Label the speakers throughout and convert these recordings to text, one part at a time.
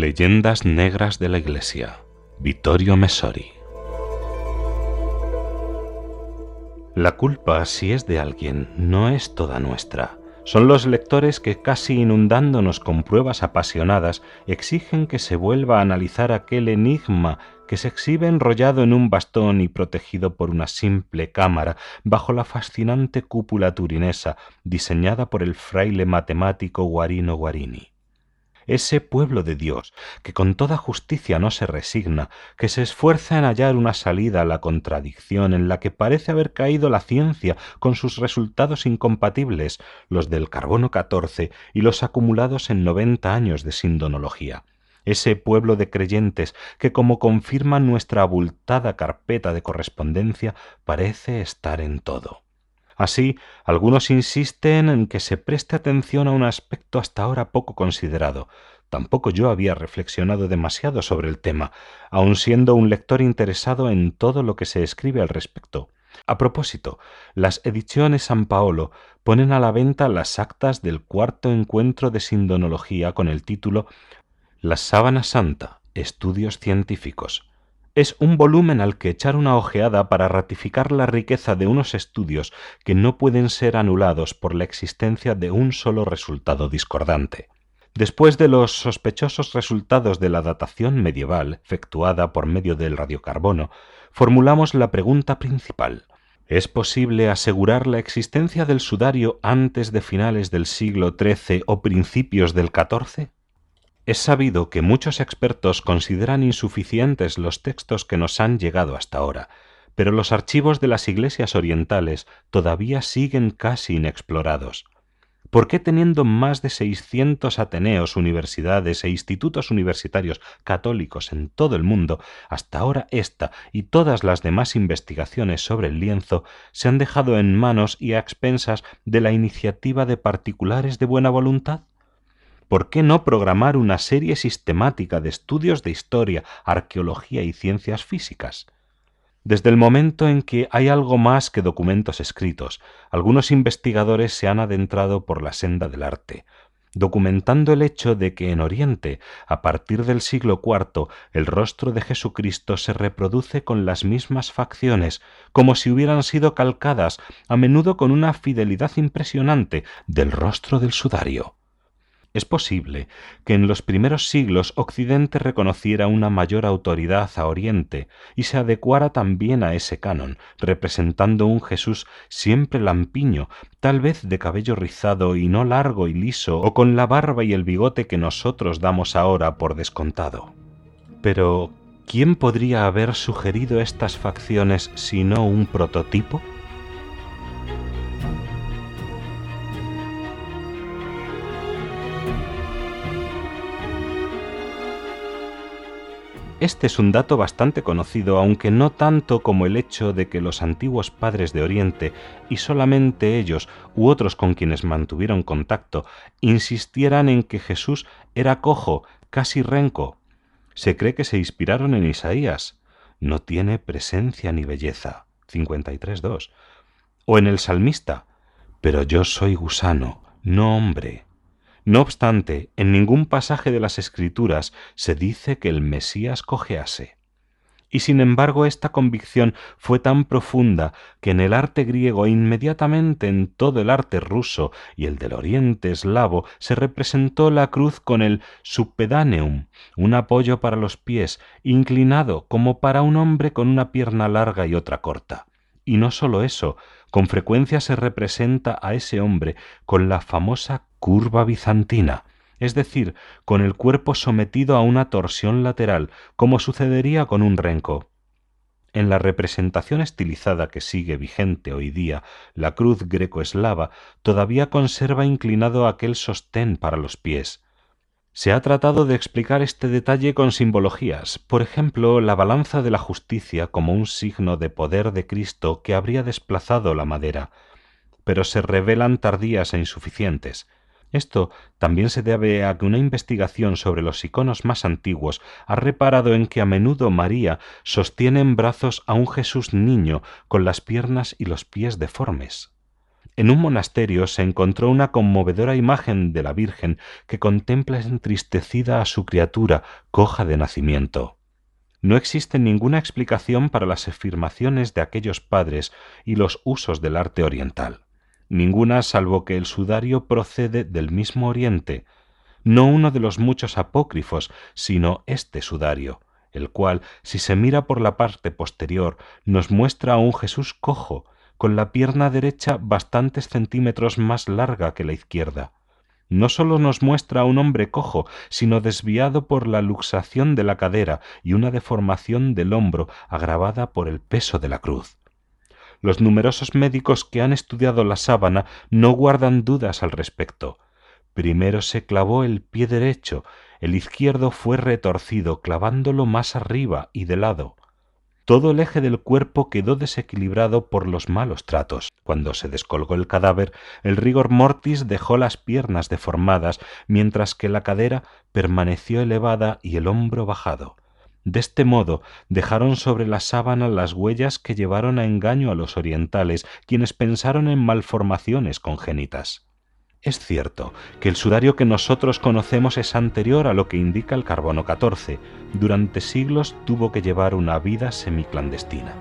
Speaker 1: Leyendas Negras de la Iglesia. Vittorio Messori. La culpa, si es de alguien, no es toda nuestra. Son los lectores que, casi inundándonos con pruebas apasionadas, exigen que se vuelva a analizar aquel enigma que se exhibe enrollado en un bastón y protegido por una simple cámara bajo la fascinante cúpula turinesa diseñada por el fraile matemático Guarino Guarini ese pueblo de Dios, que con toda justicia no se resigna, que se esfuerza en hallar una salida a la contradicción en la que parece haber caído la ciencia con sus resultados incompatibles, los del carbono 14 y los acumulados en noventa años de sindonología ese pueblo de creyentes que, como confirma nuestra abultada carpeta de correspondencia, parece estar en todo. Así, algunos insisten en que se preste atención a un aspecto hasta ahora poco considerado. Tampoco yo había reflexionado demasiado sobre el tema, aun siendo un lector interesado en todo lo que se escribe al respecto. A propósito, las ediciones San Paolo ponen a la venta las actas del cuarto encuentro de sindonología con el título La sábana santa, estudios científicos es un volumen al que echar una ojeada para ratificar la riqueza de unos estudios que no pueden ser anulados por la existencia de un solo resultado discordante. Después de los sospechosos resultados de la datación medieval efectuada por medio del radiocarbono, formulamos la pregunta principal. ¿Es posible asegurar la existencia del sudario antes de finales del siglo XIII o principios del XIV? Es sabido que muchos expertos consideran insuficientes los textos que nos han llegado hasta ahora, pero los archivos de las iglesias orientales todavía siguen casi inexplorados. ¿Por qué teniendo más de seiscientos ateneos, universidades e institutos universitarios católicos en todo el mundo, hasta ahora esta y todas las demás investigaciones sobre el lienzo se han dejado en manos y a expensas de la iniciativa de particulares de buena voluntad? ¿Por qué no programar una serie sistemática de estudios de historia, arqueología y ciencias físicas? Desde el momento en que hay algo más que documentos escritos, algunos investigadores se han adentrado por la senda del arte, documentando el hecho de que en Oriente, a partir del siglo IV, el rostro de Jesucristo se reproduce con las mismas facciones, como si hubieran sido calcadas, a menudo con una fidelidad impresionante, del rostro del sudario. Es posible que en los primeros siglos Occidente reconociera una mayor autoridad a Oriente y se adecuara también a ese canon, representando un Jesús siempre lampiño, tal vez de cabello rizado y no largo y liso, o con la barba y el bigote que nosotros damos ahora por descontado. Pero, ¿quién podría haber sugerido estas facciones sino un prototipo? Este es un dato bastante conocido, aunque no tanto como el hecho de que los antiguos padres de Oriente, y solamente ellos u otros con quienes mantuvieron contacto, insistieran en que Jesús era cojo, casi renco. Se cree que se inspiraron en Isaías. No tiene presencia ni belleza. 53.2. O en el salmista. Pero yo soy gusano, no hombre. No obstante, en ningún pasaje de las Escrituras se dice que el Mesías cojease. Y sin embargo esta convicción fue tan profunda que en el arte griego e inmediatamente en todo el arte ruso y el del oriente eslavo se representó la cruz con el subpedaneum, un apoyo para los pies, inclinado como para un hombre con una pierna larga y otra corta. Y no sólo eso, con frecuencia se representa a ese hombre con la famosa curva bizantina, es decir, con el cuerpo sometido a una torsión lateral, como sucedería con un renco. En la representación estilizada que sigue vigente hoy día, la cruz greco-eslava todavía conserva inclinado aquel sostén para los pies. Se ha tratado de explicar este detalle con simbologías, por ejemplo, la balanza de la justicia como un signo de poder de Cristo que habría desplazado la madera, pero se revelan tardías e insuficientes. Esto también se debe a que una investigación sobre los iconos más antiguos ha reparado en que a menudo María sostiene en brazos a un Jesús niño con las piernas y los pies deformes. En un monasterio se encontró una conmovedora imagen de la Virgen que contempla entristecida a su criatura coja de nacimiento. No existe ninguna explicación para las afirmaciones de aquellos padres y los usos del arte oriental. Ninguna salvo que el sudario procede del mismo Oriente, no uno de los muchos apócrifos, sino este sudario, el cual, si se mira por la parte posterior, nos muestra a un Jesús cojo, con la pierna derecha bastantes centímetros más larga que la izquierda. No sólo nos muestra a un hombre cojo, sino desviado por la luxación de la cadera y una deformación del hombro agravada por el peso de la cruz. Los numerosos médicos que han estudiado la sábana no guardan dudas al respecto. Primero se clavó el pie derecho, el izquierdo fue retorcido, clavándolo más arriba y de lado. Todo el eje del cuerpo quedó desequilibrado por los malos tratos. Cuando se descolgó el cadáver, el rigor mortis dejó las piernas deformadas, mientras que la cadera permaneció elevada y el hombro bajado. De este modo dejaron sobre la sábana las huellas que llevaron a engaño a los orientales, quienes pensaron en malformaciones congénitas. Es cierto que el sudario que nosotros conocemos es anterior a lo que indica el carbono 14. Durante siglos tuvo que llevar una vida semiclandestina.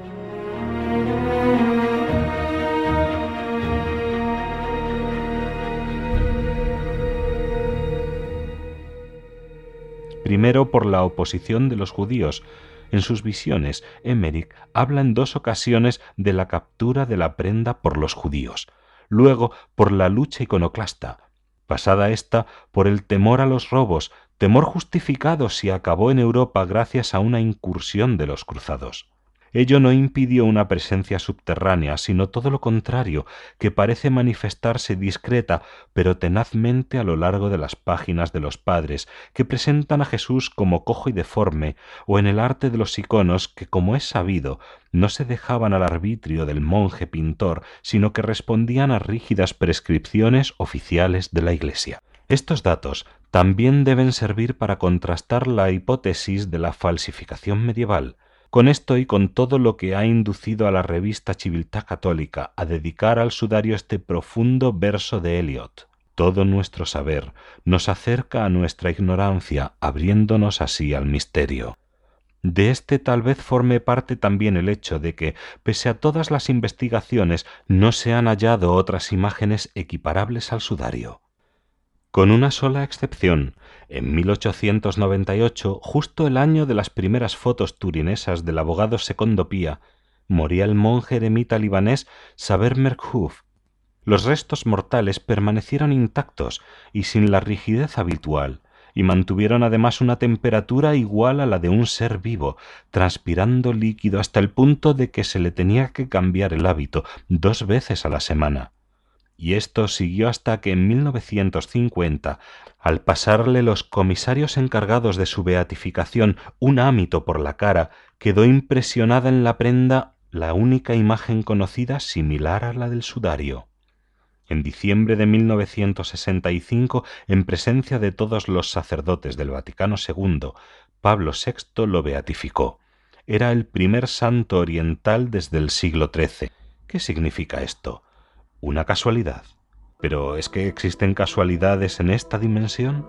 Speaker 1: Primero por la oposición de los judíos, en sus visiones, Emmerich habla en dos ocasiones de la captura de la prenda por los judíos luego por la lucha iconoclasta, pasada ésta por el temor a los robos, temor justificado si acabó en Europa gracias a una incursión de los cruzados. Ello no impidió una presencia subterránea, sino todo lo contrario, que parece manifestarse discreta, pero tenazmente a lo largo de las páginas de los padres, que presentan a Jesús como cojo y deforme, o en el arte de los iconos, que, como es sabido, no se dejaban al arbitrio del monje pintor, sino que respondían a rígidas prescripciones oficiales de la Iglesia. Estos datos también deben servir para contrastar la hipótesis de la falsificación medieval, con esto y con todo lo que ha inducido a la revista Civiltà Católica a dedicar al sudario este profundo verso de Eliot. Todo nuestro saber nos acerca a nuestra ignorancia, abriéndonos así al misterio. De este tal vez forme parte también el hecho de que, pese a todas las investigaciones, no se han hallado otras imágenes equiparables al sudario. Con una sola excepción, en 1898, justo el año de las primeras fotos turinesas del abogado Secondo Pía, moría el monje eremita libanés Saber Merkhuf. Los restos mortales permanecieron intactos y sin la rigidez habitual, y mantuvieron además una temperatura igual a la de un ser vivo, transpirando líquido hasta el punto de que se le tenía que cambiar el hábito dos veces a la semana y esto siguió hasta que en 1950, al pasarle los comisarios encargados de su beatificación un ámito por la cara, quedó impresionada en la prenda la única imagen conocida similar a la del sudario. En diciembre de 1965, en presencia de todos los sacerdotes del Vaticano II, Pablo VI lo beatificó. Era el primer santo oriental desde el siglo XIII. ¿Qué significa esto? Una casualidad. Pero ¿es que existen casualidades en esta dimensión?